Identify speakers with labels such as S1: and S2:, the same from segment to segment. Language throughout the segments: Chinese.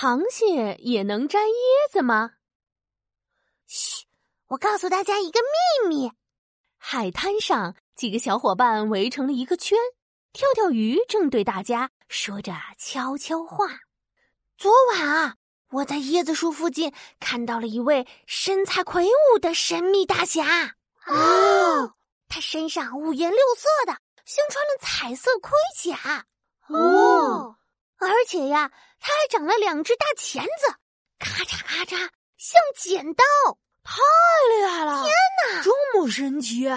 S1: 螃蟹也能摘椰子吗？
S2: 嘘，我告诉大家一个秘密。
S1: 海滩上，几个小伙伴围成了一个圈，跳跳鱼正对大家说着悄悄话。
S2: 昨晚啊，我在椰子树附近看到了一位身材魁梧的神秘大侠。哦，他身上五颜六色的，像穿了彩色盔甲。哦，而且呀，它还长了两只大钳子，咔嚓咔嚓，像剪刀，
S3: 太厉害了！
S2: 天哪，
S3: 这么神奇！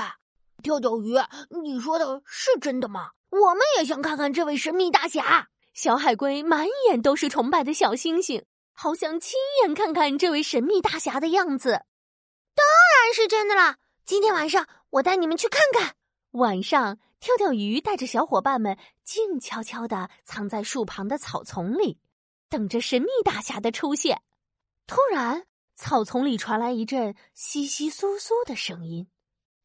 S3: 跳跳鱼，你说的是真的吗？我们也想看看这位神秘大侠。
S1: 小海龟满眼都是崇拜的小星星，好想亲眼看看这位神秘大侠的样子。
S2: 当然是真的啦！今天晚上我带你们去看看。
S1: 晚上。跳跳鱼带着小伙伴们静悄悄的藏在树旁的草丛里，等着神秘大侠的出现。突然，草丛里传来一阵窸窸窣窣的声音：“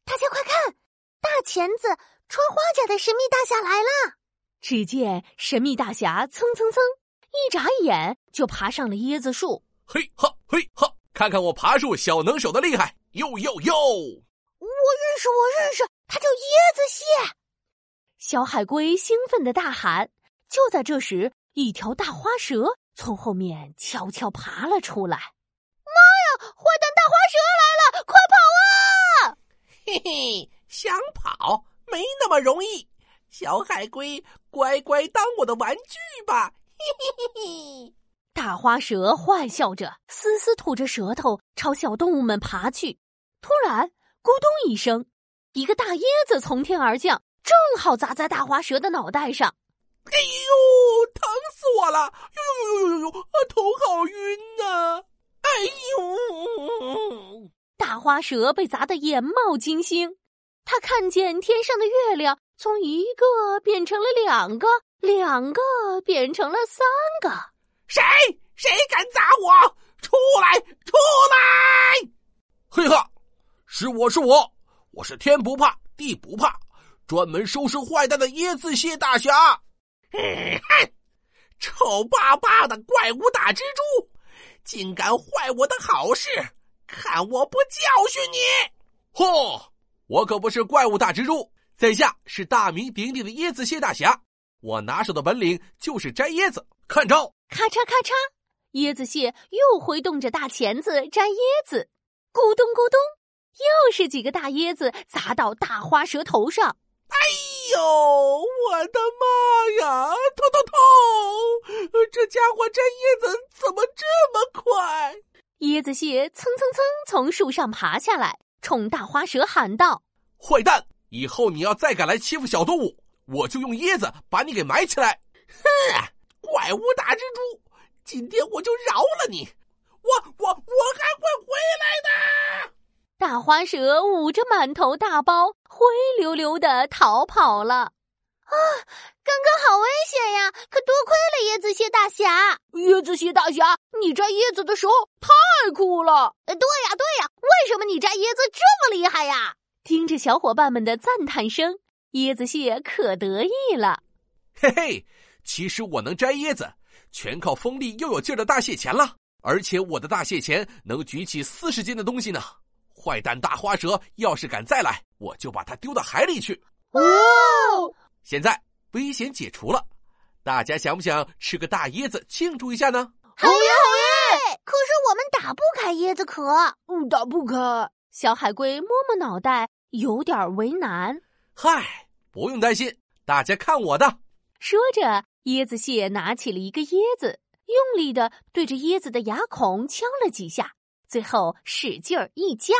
S2: 大家快看，大钳子穿花甲的神秘大侠来了！”
S1: 只见神秘大侠蹭蹭蹭，一眨眼就爬上了椰子树。
S4: 嘿哈嘿哈，看看我爬树小能手的厉害！哟哟哟！
S2: 我认识，我认识，他叫椰子蟹。
S1: 小海龟兴奋的大喊：“就在这时，一条大花蛇从后面悄悄爬了出来。
S2: 妈呀！坏蛋大花蛇来了，快跑啊！”
S5: 嘿嘿，想跑没那么容易。小海龟，乖乖当我的玩具吧！嘿嘿嘿嘿。
S1: 大花蛇坏笑着，嘶嘶吐着舌头朝小动物们爬去。突然，咕咚一声，一个大椰子从天而降。正好砸在大花蛇的脑袋上，
S5: 哎呦，疼死我了！呦呦呦呦呦呦，头好晕呐！哎呦，
S1: 大花蛇被砸得眼冒金星，他看见天上的月亮从一个变成了两个，两个变成了三个。
S5: 谁谁敢砸我？出来，出来！
S4: 嘿哈，是我是我，我是天不怕地不怕。专门收拾坏蛋的椰子蟹大侠，
S5: 哼！丑巴巴的怪物大蜘蛛，竟敢坏我的好事，看我不教训你！
S4: 嚯！我可不是怪物大蜘蛛，在下是大名鼎鼎的椰子蟹大侠。我拿手的本领就是摘椰子，看招！
S1: 咔嚓咔嚓，椰子蟹又挥动着大钳子摘椰子，咕咚咕咚，又是几个大椰子砸到大花蛇头上。
S5: 哎呦，我的妈呀！痛痛痛！这家伙摘椰子怎么这么快？
S1: 椰子蟹蹭蹭蹭从树上爬下来，冲大花蛇喊道：“
S4: 坏蛋，以后你要再敢来欺负小动物，我就用椰子把你给埋起来！”
S5: 哼，怪物大蜘蛛，今天我就饶了你！我我我还会回来的。
S1: 大花蛇捂着满头大包，灰溜溜的逃跑了。啊，
S2: 刚刚好危险呀！可多亏了椰子蟹大侠。
S3: 椰子蟹大侠，你摘椰子的时候太酷了。
S2: 对呀，对呀，为什么你摘椰子这么厉害呀？
S1: 听着小伙伴们的赞叹声，椰子蟹可得意了。
S4: 嘿嘿，其实我能摘椰子，全靠锋利又有劲儿的大蟹钳了。而且我的大蟹钳能举起四十斤的东西呢。坏蛋大花蛇要是敢再来，我就把它丢到海里去。哦，现在危险解除了，大家想不想吃个大椰子庆祝一下呢？
S2: 好耶，好耶！可是我们打不开椰子壳，
S3: 嗯，打不开。
S1: 小海龟摸摸脑袋，有点为难。
S4: 嗨，不用担心，大家看我的。
S1: 说着，椰子蟹拿起了一个椰子，用力的对着椰子的牙孔敲了几下，最后使劲儿一夹。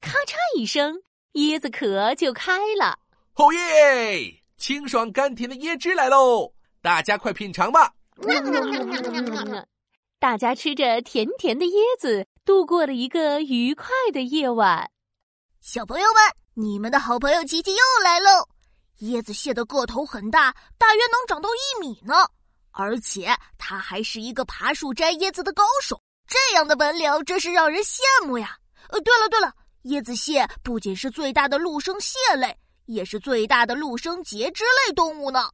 S1: 咔嚓一声，椰子壳就开了。
S4: 哦耶！清爽甘甜的椰汁来喽，大家快品尝吧。
S1: 大家吃着甜甜的椰子，度过了一个愉快的夜晚。
S6: 小朋友们，你们的好朋友琪琪又来喽！椰子蟹的个头很大，大约能长到一米呢，而且它还是一个爬树摘椰子的高手。这样的本领真是让人羡慕呀！呃，对了对了。椰子蟹不仅是最大的陆生蟹类，也是最大的陆生节肢类动物呢。